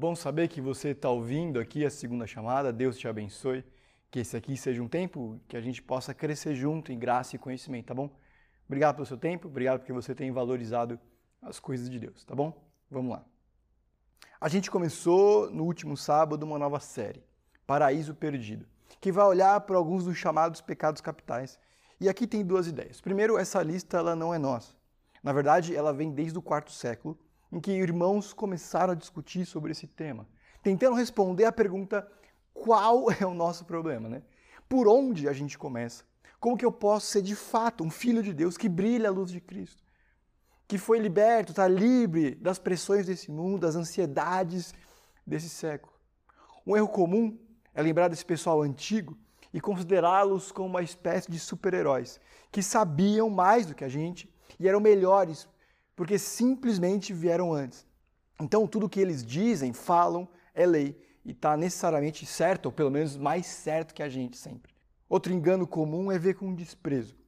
bom saber que você está ouvindo aqui a segunda chamada. Deus te abençoe. Que esse aqui seja um tempo que a gente possa crescer junto em graça e conhecimento, tá bom? Obrigado pelo seu tempo, obrigado porque você tem valorizado as coisas de Deus, tá bom? Vamos lá. A gente começou no último sábado uma nova série, Paraíso Perdido, que vai olhar para alguns dos chamados pecados capitais. E aqui tem duas ideias. Primeiro, essa lista ela não é nossa. Na verdade, ela vem desde o quarto século, em que irmãos começaram a discutir sobre esse tema, tentando responder à pergunta qual é o nosso problema, né? Por onde a gente começa? Como que eu posso ser de fato um filho de Deus que brilha a luz de Cristo? Que foi liberto, está livre das pressões desse mundo, das ansiedades desse século. Um erro comum é lembrar desse pessoal antigo e considerá-los como uma espécie de super-heróis que sabiam mais do que a gente e eram melhores porque simplesmente vieram antes. Então, tudo que eles dizem, falam, é lei e está necessariamente certo, ou pelo menos mais certo que a gente sempre. Outro engano comum é ver com desprezo.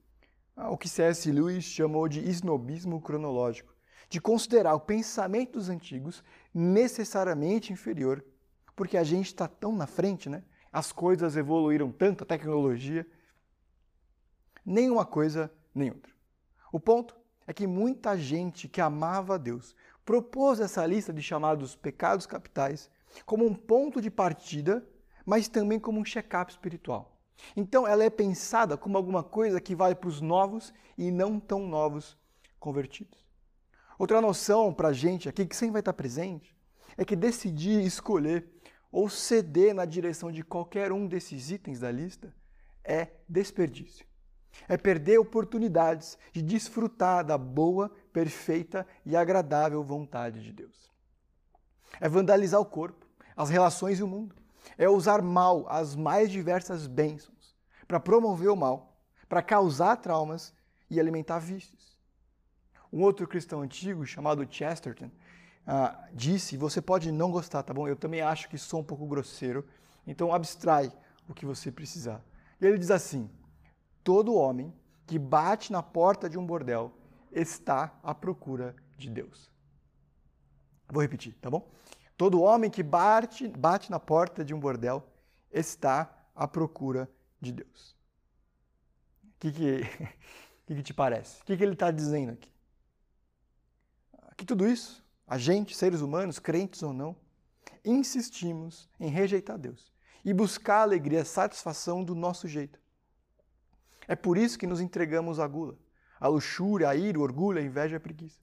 Ah, o que C.S. Lewis chamou de snobismo cronológico, de considerar o pensamento dos antigos necessariamente inferior, porque a gente está tão na frente, né? As coisas evoluíram tanto, a tecnologia. Nem uma coisa, nem outra. O ponto é que muita gente que amava a Deus propôs essa lista de chamados pecados capitais como um ponto de partida, mas também como um check-up espiritual. Então ela é pensada como alguma coisa que vai para os novos e não tão novos convertidos. Outra noção para a gente aqui que sempre vai estar presente é que decidir escolher ou ceder na direção de qualquer um desses itens da lista é desperdício. É perder oportunidades de desfrutar da boa, perfeita e agradável vontade de Deus. É vandalizar o corpo, as relações e o mundo. É usar mal as mais diversas bênçãos para promover o mal, para causar traumas e alimentar vícios. Um outro cristão antigo chamado Chesterton uh, disse: Você pode não gostar, tá bom? Eu também acho que sou um pouco grosseiro, então abstrai o que você precisar. E ele diz assim: Todo homem que bate na porta de um bordel está à procura de Deus. Vou repetir, tá bom? Todo homem que bate, bate na porta de um bordel está à procura de Deus. O que, que, que, que te parece? O que, que ele está dizendo aqui? Que tudo isso, a gente, seres humanos, crentes ou não, insistimos em rejeitar Deus e buscar alegria, a satisfação do nosso jeito. É por isso que nos entregamos à gula, à luxúria, à ira, o orgulho, a inveja e a preguiça.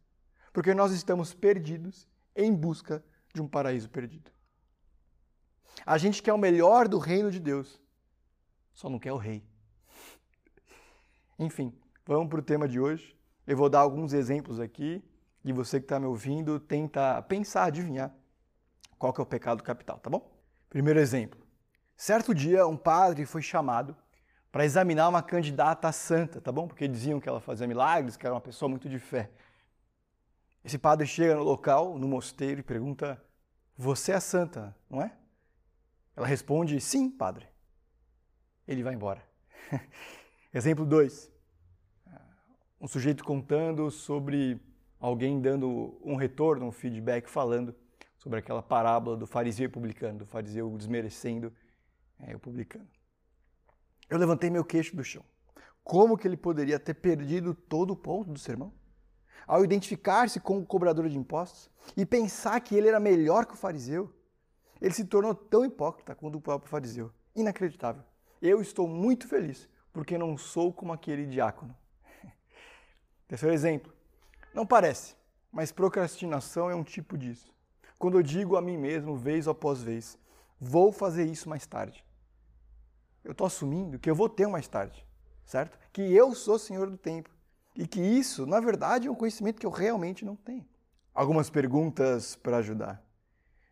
Porque nós estamos perdidos em busca de um paraíso perdido. A gente quer o melhor do reino de Deus, só não quer o rei. Enfim, vamos para o tema de hoje. Eu vou dar alguns exemplos aqui e você que está me ouvindo tenta pensar, adivinhar qual que é o pecado capital, tá bom? Primeiro exemplo. Certo dia, um padre foi chamado para examinar uma candidata santa, tá bom? Porque diziam que ela fazia milagres, que era uma pessoa muito de fé. Esse padre chega no local, no mosteiro, e pergunta: Você é santa, não é? Ela responde: Sim, padre. Ele vai embora. Exemplo 2. Um sujeito contando sobre alguém dando um retorno, um feedback, falando sobre aquela parábola do fariseu publicano, do fariseu desmerecendo é, o publicano. Eu levantei meu queixo do chão. Como que ele poderia ter perdido todo o ponto do sermão? Ao identificar-se com o cobrador de impostos e pensar que ele era melhor que o fariseu, ele se tornou tão hipócrita quanto o próprio fariseu. Inacreditável. Eu estou muito feliz porque não sou como aquele diácono. Terceiro exemplo. Não parece, mas procrastinação é um tipo disso. Quando eu digo a mim mesmo, vez após vez, vou fazer isso mais tarde eu estou assumindo que eu vou ter mais tarde, certo? Que eu sou senhor do tempo. E que isso, na verdade, é um conhecimento que eu realmente não tenho. Algumas perguntas para ajudar.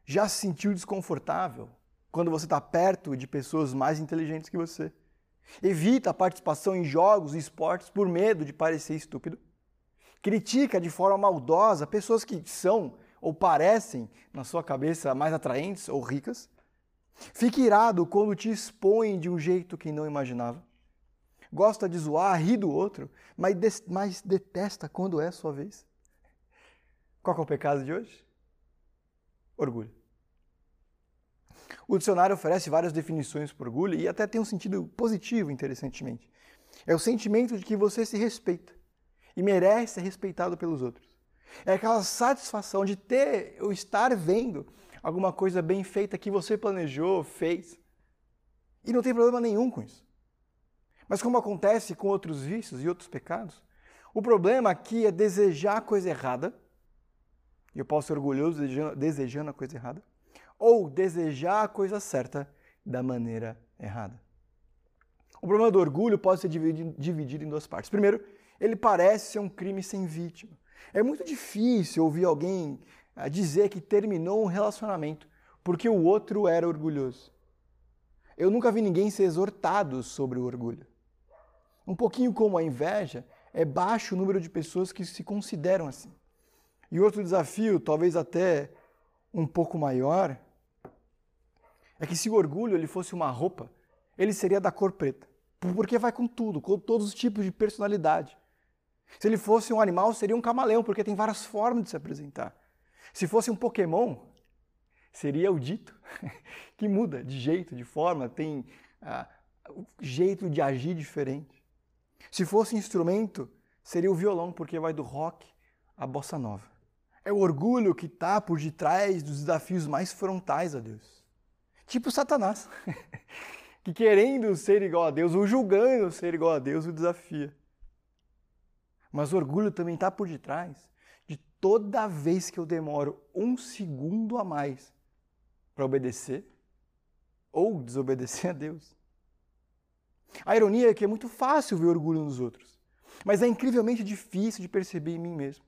Já se sentiu desconfortável quando você está perto de pessoas mais inteligentes que você? Evita a participação em jogos e esportes por medo de parecer estúpido? Critica de forma maldosa pessoas que são ou parecem, na sua cabeça, mais atraentes ou ricas? Fique irado quando te expõe de um jeito que não imaginava. Gosta de zoar, rir do outro, mas, mas detesta quando é sua vez. Qual é o pecado de hoje? Orgulho. O dicionário oferece várias definições para orgulho e até tem um sentido positivo, interessantemente. É o sentimento de que você se respeita e merece ser respeitado pelos outros. É aquela satisfação de ter ou estar vendo alguma coisa bem feita que você planejou, fez. E não tem problema nenhum com isso. Mas como acontece com outros vícios e outros pecados, o problema aqui é desejar a coisa errada, e eu posso ser orgulhoso desejando a coisa errada, ou desejar a coisa certa da maneira errada. O problema do orgulho pode ser dividido em duas partes. Primeiro, ele parece ser um crime sem vítima. É muito difícil ouvir alguém dizer que terminou um relacionamento porque o outro era orgulhoso. Eu nunca vi ninguém ser exortado sobre o orgulho. Um pouquinho como a inveja, é baixo o número de pessoas que se consideram assim. E outro desafio, talvez até um pouco maior, é que se o orgulho ele fosse uma roupa, ele seria da cor preta. Porque vai com tudo, com todos os tipos de personalidade. Se ele fosse um animal, seria um camaleão, porque tem várias formas de se apresentar. Se fosse um Pokémon, seria o dito, que muda de jeito, de forma, tem ah, jeito de agir diferente. Se fosse instrumento, seria o violão, porque vai do rock à bossa nova. É o orgulho que está por detrás dos desafios mais frontais a Deus. Tipo Satanás, que querendo ser igual a Deus, ou julgando ser igual a Deus, o desafia. Mas o orgulho também está por detrás de toda vez que eu demoro um segundo a mais para obedecer ou desobedecer a Deus. A ironia é que é muito fácil ver orgulho nos outros, mas é incrivelmente difícil de perceber em mim mesmo.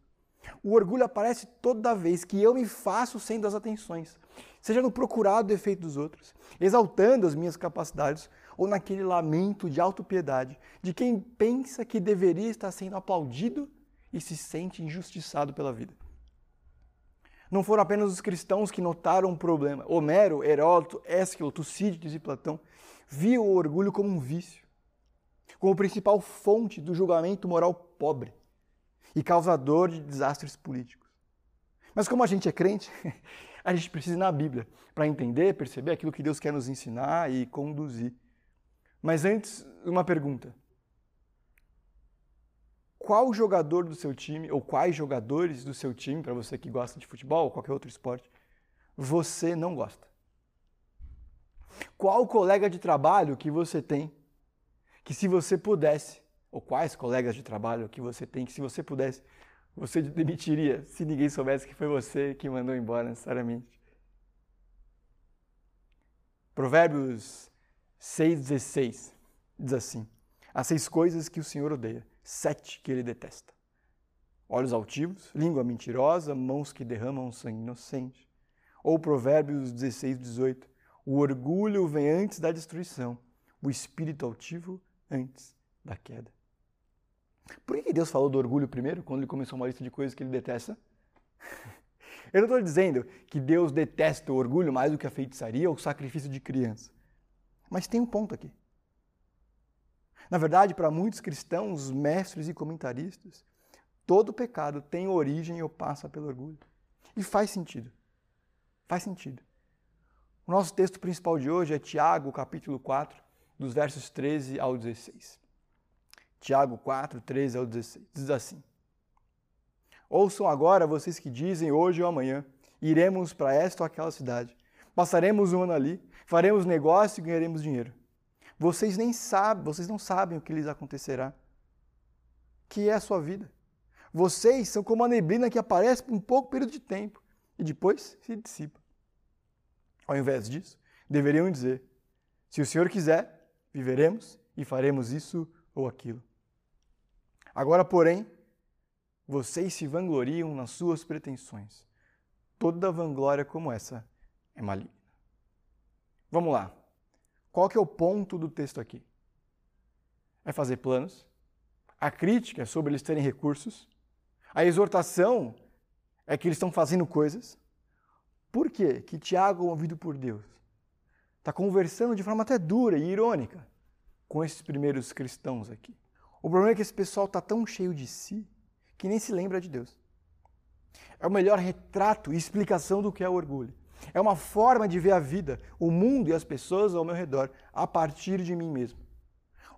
O orgulho aparece toda vez que eu me faço sem das atenções, seja no procurado defeito dos outros, exaltando as minhas capacidades, ou naquele lamento de autopiedade de quem pensa que deveria estar sendo aplaudido e se sente injustiçado pela vida. Não foram apenas os cristãos que notaram o problema. Homero, Heródoto, Ésquilo, Tucídides e Platão viam o orgulho como um vício, como principal fonte do julgamento moral pobre e causador de desastres políticos. Mas como a gente é crente, a gente precisa ir na Bíblia para entender, perceber aquilo que Deus quer nos ensinar e conduzir. Mas antes, uma pergunta. Qual jogador do seu time, ou quais jogadores do seu time, para você que gosta de futebol ou qualquer outro esporte, você não gosta? Qual colega de trabalho que você tem que, se você pudesse, ou quais colegas de trabalho que você tem que, se você pudesse, você demitiria se ninguém soubesse que foi você que mandou embora necessariamente? Provérbios 6,16 diz assim: Há seis coisas que o Senhor odeia, sete que ele detesta: olhos altivos, língua mentirosa, mãos que derramam sangue inocente. Ou Provérbios 16, 18: O orgulho vem antes da destruição, o espírito altivo antes da queda. Por que Deus falou do orgulho primeiro, quando ele começou uma lista de coisas que ele detesta? Eu não estou dizendo que Deus detesta o orgulho mais do que a feitiçaria ou o sacrifício de criança. Mas tem um ponto aqui. Na verdade, para muitos cristãos, mestres e comentaristas, todo pecado tem origem ou passa pelo orgulho. E faz sentido. Faz sentido. O nosso texto principal de hoje é Tiago, capítulo 4, dos versos 13 ao 16. Tiago 4, 13 ao 16. Diz assim: Ouçam agora vocês que dizem hoje ou amanhã: iremos para esta ou aquela cidade, passaremos um ano ali, faremos negócio e ganharemos dinheiro. Vocês nem sabem, vocês não sabem o que lhes acontecerá. Que é a sua vida. Vocês são como a neblina que aparece por um pouco período de tempo e depois se dissipa. Ao invés disso, deveriam dizer: se o Senhor quiser, viveremos e faremos isso ou aquilo. Agora, porém, vocês se vangloriam nas suas pretensões. Toda vanglória como essa é maligna. Vamos lá. Qual que é o ponto do texto aqui? É fazer planos. A crítica é sobre eles terem recursos. A exortação é que eles estão fazendo coisas. Por quê? Que Tiago, movido por Deus, está conversando de forma até dura e irônica com esses primeiros cristãos aqui. O problema é que esse pessoal está tão cheio de si que nem se lembra de Deus. É o melhor retrato e explicação do que é o orgulho. É uma forma de ver a vida, o mundo e as pessoas ao meu redor a partir de mim mesmo.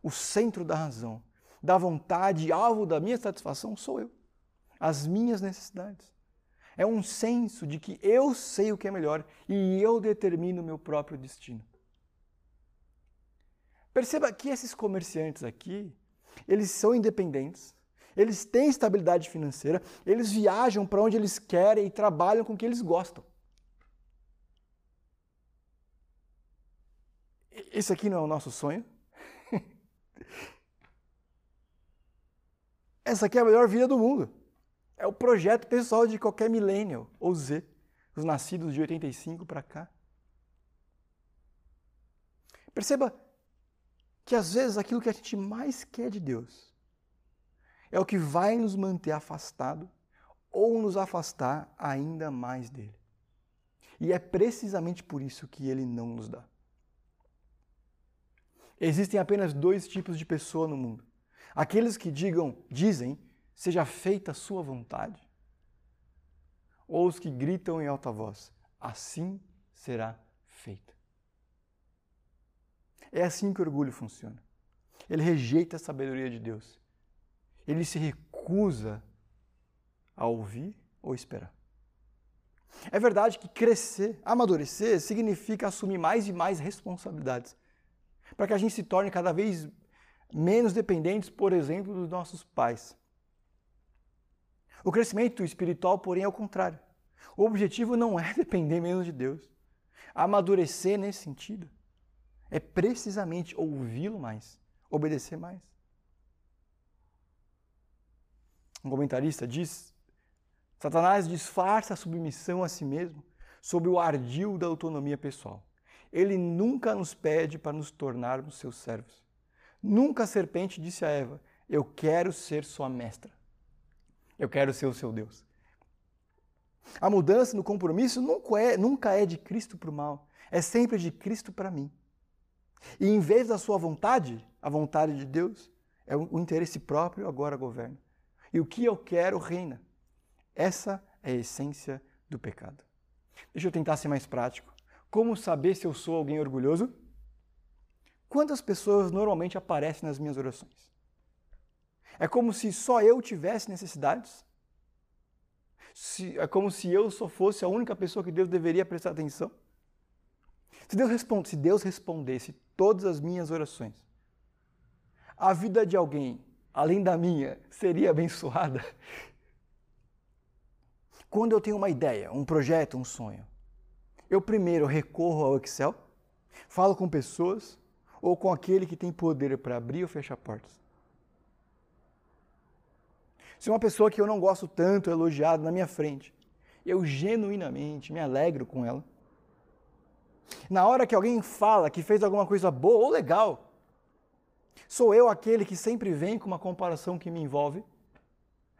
O centro da razão, da vontade, alvo da minha satisfação sou eu. As minhas necessidades. É um senso de que eu sei o que é melhor e eu determino o meu próprio destino. Perceba que esses comerciantes aqui, eles são independentes, eles têm estabilidade financeira, eles viajam para onde eles querem e trabalham com o que eles gostam. Esse aqui não é o nosso sonho? Essa aqui é a melhor vida do mundo. É o projeto pessoal de qualquer millennial ou Z, os nascidos de 85 para cá. Perceba que às vezes aquilo que a gente mais quer de Deus é o que vai nos manter afastado ou nos afastar ainda mais dele. E é precisamente por isso que ele não nos dá. Existem apenas dois tipos de pessoa no mundo. Aqueles que digam, dizem, seja feita a sua vontade, ou os que gritam em alta voz, assim será feita. É assim que o orgulho funciona. Ele rejeita a sabedoria de Deus. Ele se recusa a ouvir ou esperar. É verdade que crescer, amadurecer, significa assumir mais e mais responsabilidades para que a gente se torne cada vez menos dependentes, por exemplo, dos nossos pais. O crescimento espiritual, porém, é o contrário. O objetivo não é depender menos de Deus. Amadurecer nesse sentido é precisamente ouvi-lo mais, obedecer mais. Um comentarista diz: Satanás disfarça a submissão a si mesmo sob o ardil da autonomia pessoal. Ele nunca nos pede para nos tornarmos seus servos. Nunca a serpente disse a Eva: Eu quero ser sua mestra. Eu quero ser o seu Deus. A mudança no compromisso nunca é, nunca é de Cristo para o mal, é sempre de Cristo para mim. E em vez da sua vontade, a vontade de Deus, é o interesse próprio agora governa. E o que eu quero reina. Essa é a essência do pecado. Deixa eu tentar ser mais prático. Como saber se eu sou alguém orgulhoso? Quantas pessoas normalmente aparecem nas minhas orações? É como se só eu tivesse necessidades? Se, é como se eu só fosse a única pessoa que Deus deveria prestar atenção? Se Deus, responde, se Deus respondesse todas as minhas orações, a vida de alguém, além da minha, seria abençoada? Quando eu tenho uma ideia, um projeto, um sonho, eu primeiro recorro ao Excel, falo com pessoas ou com aquele que tem poder para abrir ou fechar portas. Se uma pessoa que eu não gosto tanto é elogiada na minha frente, eu genuinamente me alegro com ela. Na hora que alguém fala que fez alguma coisa boa ou legal, sou eu aquele que sempre vem com uma comparação que me envolve.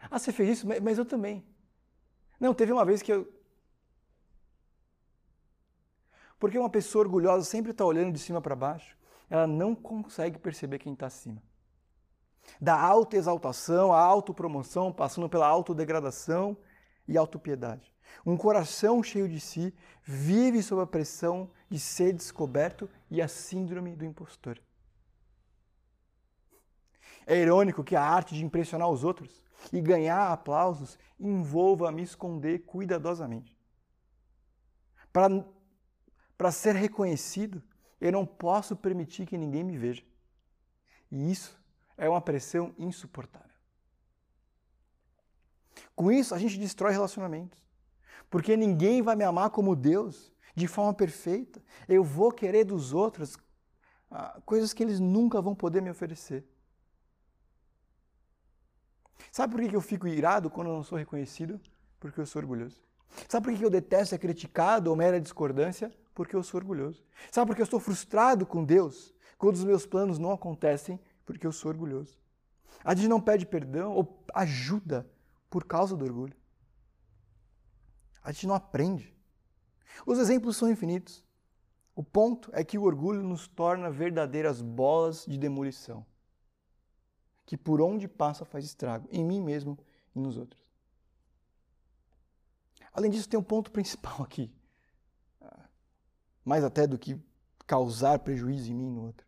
Ah, você fez isso, mas eu também. Não, teve uma vez que eu, porque uma pessoa orgulhosa sempre está olhando de cima para baixo, ela não consegue perceber quem está acima. Da autoexaltação à autopromoção, passando pela autodegradação e autopiedade. Um coração cheio de si vive sob a pressão de ser descoberto e a síndrome do impostor. É irônico que a arte de impressionar os outros e ganhar aplausos envolva me esconder cuidadosamente. Para para ser reconhecido, eu não posso permitir que ninguém me veja. E isso é uma pressão insuportável. Com isso, a gente destrói relacionamentos. Porque ninguém vai me amar como Deus, de forma perfeita. Eu vou querer dos outros ah, coisas que eles nunca vão poder me oferecer. Sabe por que eu fico irado quando eu não sou reconhecido? Porque eu sou orgulhoso. Sabe por que eu detesto ser criticado ou mera discordância? Porque eu sou orgulhoso. Sabe por que eu estou frustrado com Deus quando os meus planos não acontecem? Porque eu sou orgulhoso. A gente não pede perdão ou ajuda por causa do orgulho. A gente não aprende. Os exemplos são infinitos. O ponto é que o orgulho nos torna verdadeiras bolas de demolição, que por onde passa faz estrago, em mim mesmo e nos outros. Além disso, tem um ponto principal aqui. Mais até do que causar prejuízo em mim e no outro.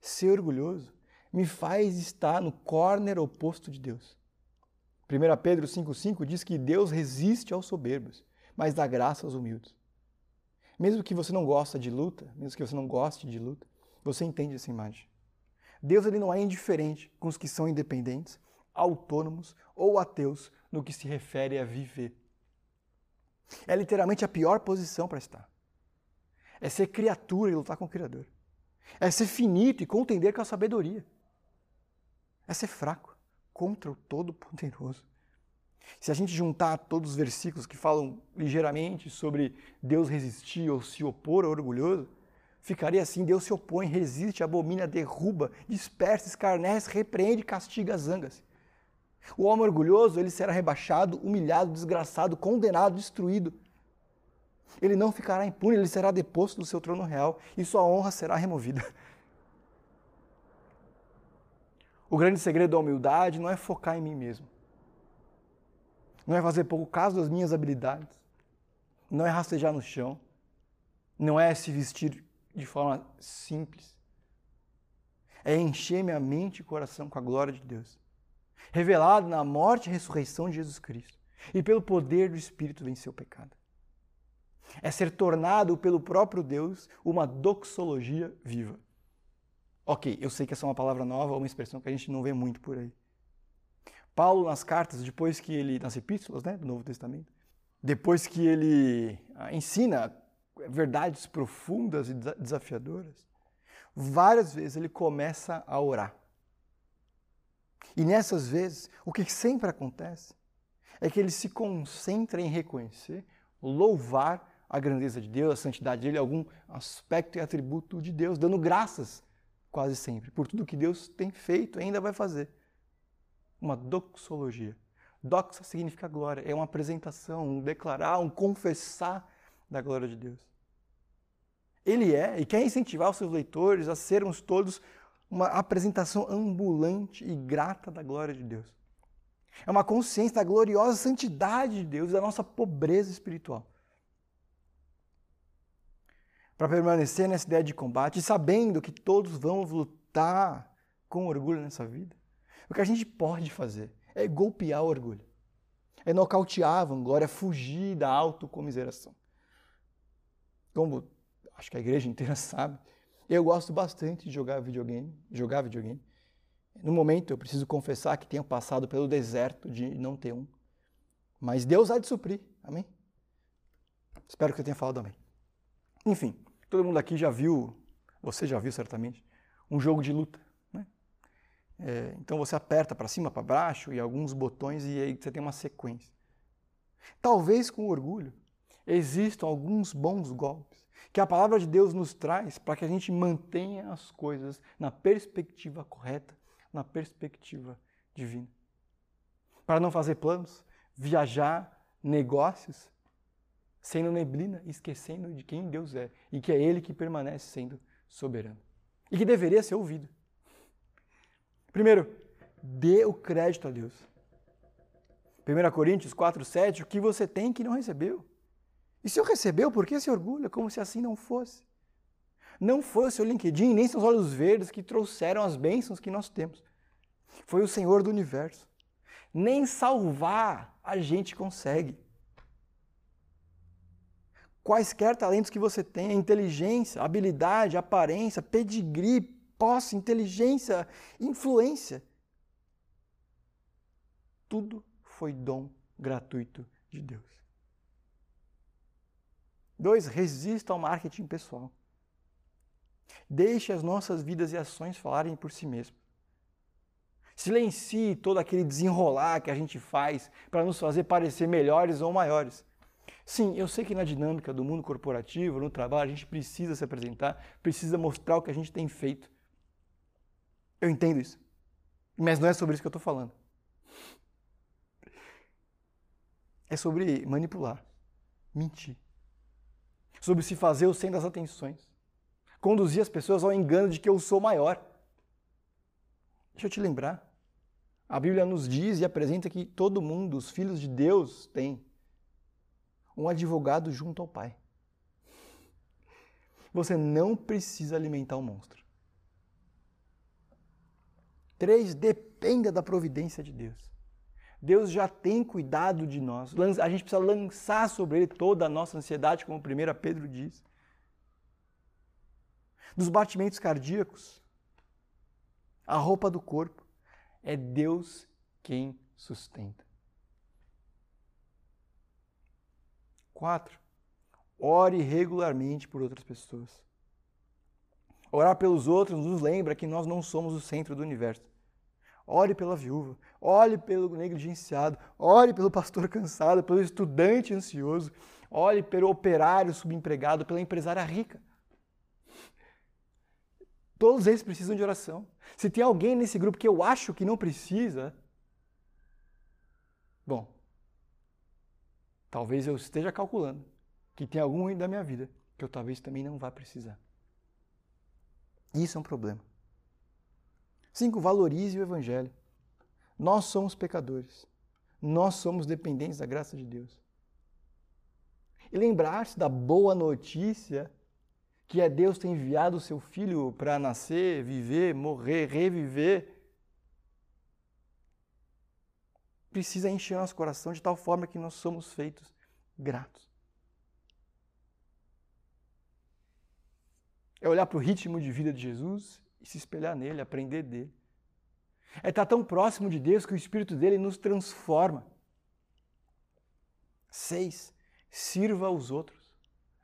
Ser orgulhoso me faz estar no corner oposto de Deus. 1 Pedro 5,5 diz que Deus resiste aos soberbos, mas dá graça aos humildes. Mesmo que você não gosta de luta, mesmo que você não goste de luta, você entende essa imagem. Deus ele não é indiferente com os que são independentes, autônomos ou ateus no que se refere a viver. É literalmente a pior posição para estar. É ser criatura e lutar com o Criador. É ser finito e contender com a sabedoria. É ser fraco contra o Todo-Poderoso. Se a gente juntar todos os versículos que falam ligeiramente sobre Deus resistir ou se opor ao orgulhoso, ficaria assim: Deus se opõe, resiste, abomina, derruba, dispersa, escarnece, repreende, castiga, zanga-se. O homem orgulhoso, ele será rebaixado, humilhado, desgraçado, condenado, destruído. Ele não ficará impune, ele será deposto do seu trono real e sua honra será removida. O grande segredo da humildade não é focar em mim mesmo. Não é fazer pouco caso das minhas habilidades. Não é rastejar no chão. Não é se vestir de forma simples. É encher minha mente e coração com a glória de Deus. Revelado na morte e ressurreição de Jesus Cristo. E pelo poder do Espírito vencer o pecado. É ser tornado pelo próprio Deus uma doxologia viva. Ok, eu sei que essa é uma palavra nova, uma expressão que a gente não vê muito por aí. Paulo, nas cartas, depois que ele, nas epístolas né, do Novo Testamento, depois que ele ah, ensina verdades profundas e desafiadoras, várias vezes ele começa a orar. E nessas vezes, o que sempre acontece é que ele se concentra em reconhecer, louvar a grandeza de Deus, a santidade dele, algum aspecto e atributo de Deus, dando graças quase sempre, por tudo que Deus tem feito e ainda vai fazer. Uma doxologia. Doxa significa glória, é uma apresentação, um declarar, um confessar da glória de Deus. Ele é e quer incentivar os seus leitores a sermos todos uma apresentação ambulante e grata da glória de Deus. É uma consciência da gloriosa santidade de Deus da nossa pobreza espiritual para permanecer nessa ideia de combate, sabendo que todos vamos lutar com orgulho nessa vida, o que a gente pode fazer é golpear o orgulho, é nocautear a vanglória, é fugir da autocomiseração. Como acho que a igreja inteira sabe, eu gosto bastante de jogar videogame, jogar videogame. No momento eu preciso confessar que tenho passado pelo deserto de não ter um. Mas Deus há de suprir. Amém? Espero que eu tenha falado amém. Enfim, Todo mundo aqui já viu, você já viu certamente, um jogo de luta. Né? É, então você aperta para cima, para baixo e alguns botões e aí você tem uma sequência. Talvez com orgulho existam alguns bons golpes que a palavra de Deus nos traz para que a gente mantenha as coisas na perspectiva correta, na perspectiva divina. Para não fazer planos, viajar, negócios, sendo neblina, esquecendo de quem Deus é e que é Ele que permanece sendo soberano e que deveria ser ouvido. Primeiro, dê o crédito a Deus. 1 Coríntios 4, 7, o que você tem que não recebeu. E se eu recebeu, por que se orgulha como se assim não fosse? Não foi o seu LinkedIn, nem seus olhos verdes que trouxeram as bênçãos que nós temos. Foi o Senhor do universo. Nem salvar a gente consegue quaisquer talentos que você tenha, inteligência, habilidade, aparência, pedigree, posse, inteligência, influência. Tudo foi dom gratuito de Deus. Dois, resista ao marketing pessoal. Deixe as nossas vidas e ações falarem por si mesmas. Silencie todo aquele desenrolar que a gente faz para nos fazer parecer melhores ou maiores. Sim, eu sei que na dinâmica do mundo corporativo, no trabalho, a gente precisa se apresentar, precisa mostrar o que a gente tem feito. Eu entendo isso. Mas não é sobre isso que eu estou falando. É sobre manipular, mentir. Sobre se fazer o centro das atenções. Conduzir as pessoas ao engano de que eu sou maior. Deixa eu te lembrar. A Bíblia nos diz e apresenta que todo mundo, os filhos de Deus, tem um advogado junto ao Pai. Você não precisa alimentar o monstro. Três, dependa da providência de Deus. Deus já tem cuidado de nós. A gente precisa lançar sobre Ele toda a nossa ansiedade, como 1 Pedro diz. Dos batimentos cardíacos, a roupa do corpo, é Deus quem sustenta. Quatro, ore regularmente por outras pessoas. Orar pelos outros nos lembra que nós não somos o centro do universo. Ore pela viúva, ore pelo negligenciado, ore pelo pastor cansado, pelo estudante ansioso, ore pelo operário subempregado, pela empresária rica. Todos eles precisam de oração. Se tem alguém nesse grupo que eu acho que não precisa, bom, talvez eu esteja calculando que tem algum ruim da minha vida que eu talvez também não vá precisar. Isso é um problema. Cinco, valorize o Evangelho. Nós somos pecadores. Nós somos dependentes da graça de Deus. E lembrar-se da boa notícia que é Deus ter enviado o seu filho para nascer, viver, morrer, reviver. Precisa encher nosso coração de tal forma que nós somos feitos gratos. É olhar para o ritmo de vida de Jesus e se espelhar nele, aprender dele. É estar tão próximo de Deus que o Espírito dele nos transforma. Seis, sirva aos outros.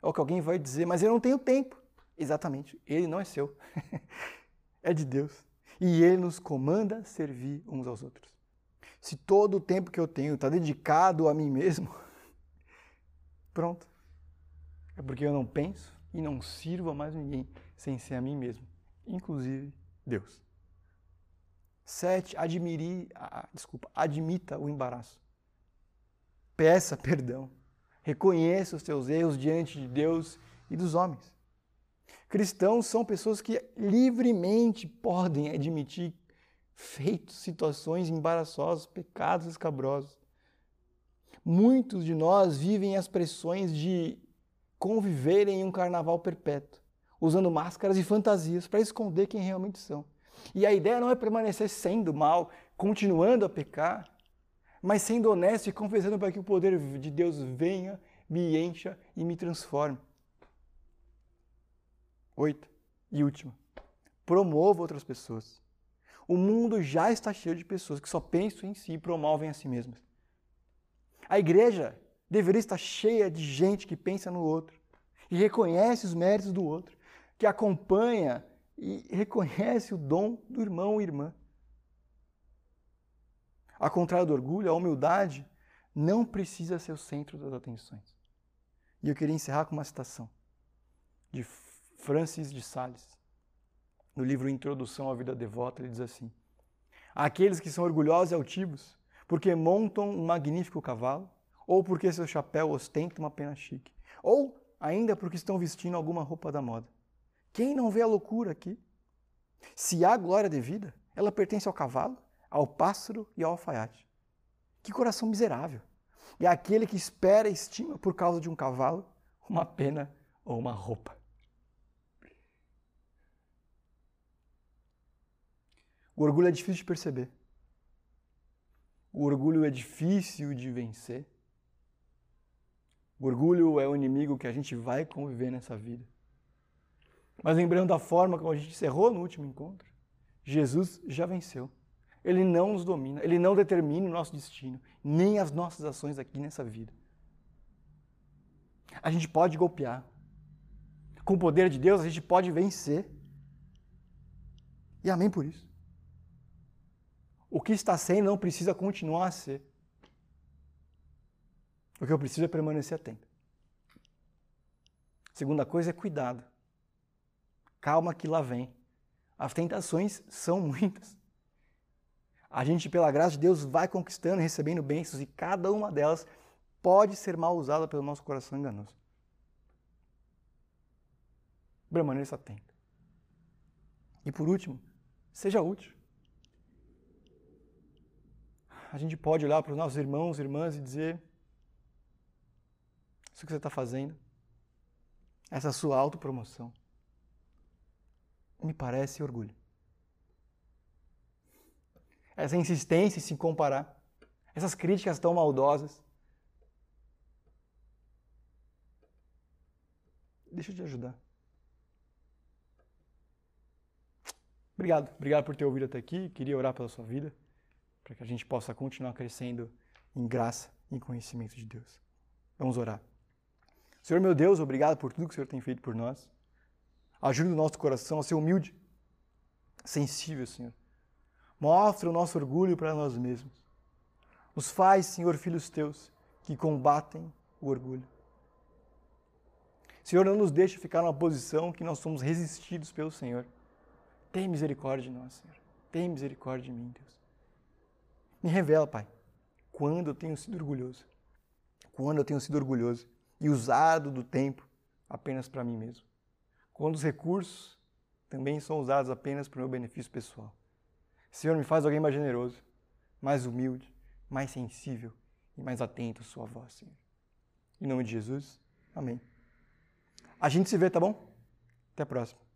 É o que alguém vai dizer, mas eu não tenho tempo. Exatamente, ele não é seu. é de Deus. E ele nos comanda servir uns aos outros. Se todo o tempo que eu tenho está dedicado a mim mesmo, pronto. É porque eu não penso, e não sirvo a mais ninguém sem ser a mim mesmo, inclusive Deus. Sete, admire, ah, desculpa, admita o embaraço. Peça perdão. Reconheça os seus erros diante de Deus e dos homens. Cristãos são pessoas que livremente podem admitir feitos, situações embaraçosas, pecados escabrosos. Muitos de nós vivem as pressões de conviverem em um carnaval perpétuo, usando máscaras e fantasias para esconder quem realmente são. E a ideia não é permanecer sendo mal, continuando a pecar, mas sendo honesto e confessando para que o poder de Deus venha, me encha e me transforme. Oito. E última. Promova outras pessoas. O mundo já está cheio de pessoas que só pensam em si e promovem a si mesmas. A igreja deveria estar cheia de gente que pensa no outro e reconhece os méritos do outro, que acompanha e reconhece o dom do irmão ou irmã. Ao contrário do orgulho, a humildade não precisa ser o centro das atenções. E eu queria encerrar com uma citação de Francis de Sales. No livro Introdução à Vida Devota, ele diz assim: Aqueles que são orgulhosos e altivos, porque montam um magnífico cavalo, ou porque seu chapéu ostenta uma pena chique, ou ainda porque estão vestindo alguma roupa da moda. Quem não vê a loucura aqui? Se há glória devida, ela pertence ao cavalo, ao pássaro e ao alfaiate. Que coração miserável! E é aquele que espera e estima por causa de um cavalo, uma pena ou uma roupa. O orgulho é difícil de perceber. O orgulho é difícil de vencer. O orgulho é o inimigo que a gente vai conviver nessa vida. Mas lembrando da forma como a gente encerrou no último encontro, Jesus já venceu. Ele não nos domina, ele não determina o nosso destino, nem as nossas ações aqui nessa vida. A gente pode golpear. Com o poder de Deus, a gente pode vencer. E amém por isso. O que está sendo não precisa continuar a ser. O que eu preciso é permanecer atento. Segunda coisa é cuidado. Calma que lá vem. As tentações são muitas. A gente, pela graça de Deus, vai conquistando, recebendo bênçãos e cada uma delas pode ser mal usada pelo nosso coração enganoso. Permaneça atento. E por último, seja útil. A gente pode olhar para os nossos irmãos e irmãs e dizer: isso que você está fazendo essa sua autopromoção, me parece orgulho. Essa insistência em se comparar, essas críticas tão maldosas. Deixa eu te ajudar. Obrigado, obrigado por ter ouvido até aqui. Queria orar pela sua vida, para que a gente possa continuar crescendo em graça e em conhecimento de Deus. Vamos orar. Senhor meu Deus, obrigado por tudo que o Senhor tem feito por nós. Ajude o nosso coração a ser humilde, sensível, Senhor. Mostra o nosso orgulho para nós mesmos. Nos faz, Senhor, filhos teus, que combatem o orgulho. Senhor, não nos deixe ficar numa posição que nós somos resistidos pelo Senhor. Tem misericórdia de nós, Senhor. Tem misericórdia de mim, Deus. Me revela, Pai, quando eu tenho sido orgulhoso. Quando eu tenho sido orgulhoso e usado do tempo apenas para mim mesmo. Quando os recursos também são usados apenas para o meu benefício pessoal. Senhor, me faz alguém mais generoso, mais humilde, mais sensível e mais atento à sua voz, Senhor. Em nome de Jesus, amém. A gente se vê, tá bom? Até a próxima.